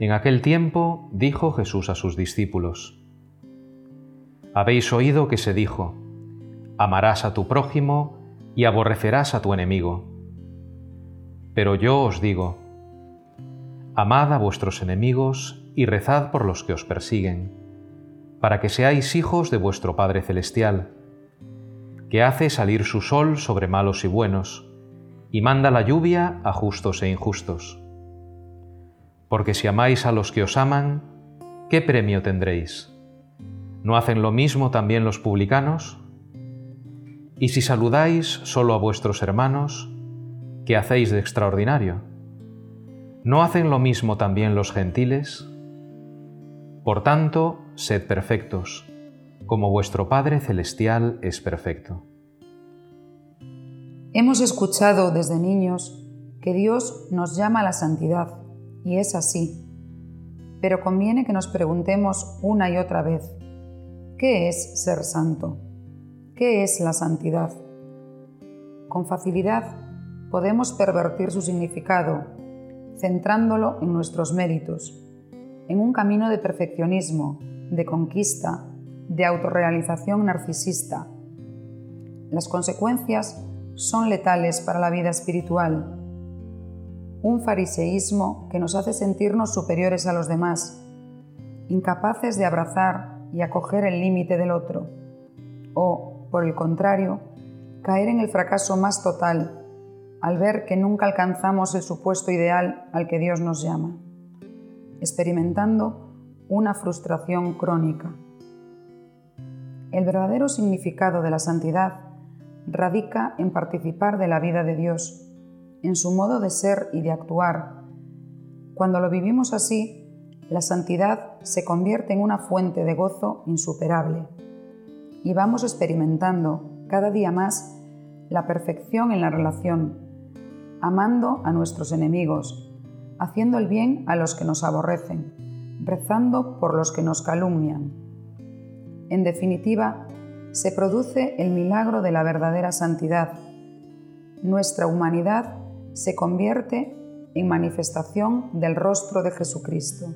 En aquel tiempo dijo Jesús a sus discípulos, Habéis oído que se dijo, amarás a tu prójimo y aborrecerás a tu enemigo. Pero yo os digo, amad a vuestros enemigos y rezad por los que os persiguen, para que seáis hijos de vuestro Padre Celestial, que hace salir su sol sobre malos y buenos, y manda la lluvia a justos e injustos. Porque si amáis a los que os aman, ¿qué premio tendréis? ¿No hacen lo mismo también los publicanos? Y si saludáis solo a vuestros hermanos, ¿qué hacéis de extraordinario? ¿No hacen lo mismo también los gentiles? Por tanto, sed perfectos, como vuestro Padre Celestial es perfecto. Hemos escuchado desde niños que Dios nos llama a la santidad y es así. Pero conviene que nos preguntemos una y otra vez, ¿qué es ser santo? ¿Qué es la santidad? Con facilidad podemos pervertir su significado, centrándolo en nuestros méritos, en un camino de perfeccionismo, de conquista, de autorrealización narcisista. Las consecuencias son letales para la vida espiritual un fariseísmo que nos hace sentirnos superiores a los demás, incapaces de abrazar y acoger el límite del otro, o, por el contrario, caer en el fracaso más total al ver que nunca alcanzamos el supuesto ideal al que Dios nos llama, experimentando una frustración crónica. El verdadero significado de la santidad radica en participar de la vida de Dios en su modo de ser y de actuar. Cuando lo vivimos así, la santidad se convierte en una fuente de gozo insuperable y vamos experimentando cada día más la perfección en la relación, amando a nuestros enemigos, haciendo el bien a los que nos aborrecen, rezando por los que nos calumnian. En definitiva, se produce el milagro de la verdadera santidad. Nuestra humanidad se convierte en manifestación del rostro de Jesucristo.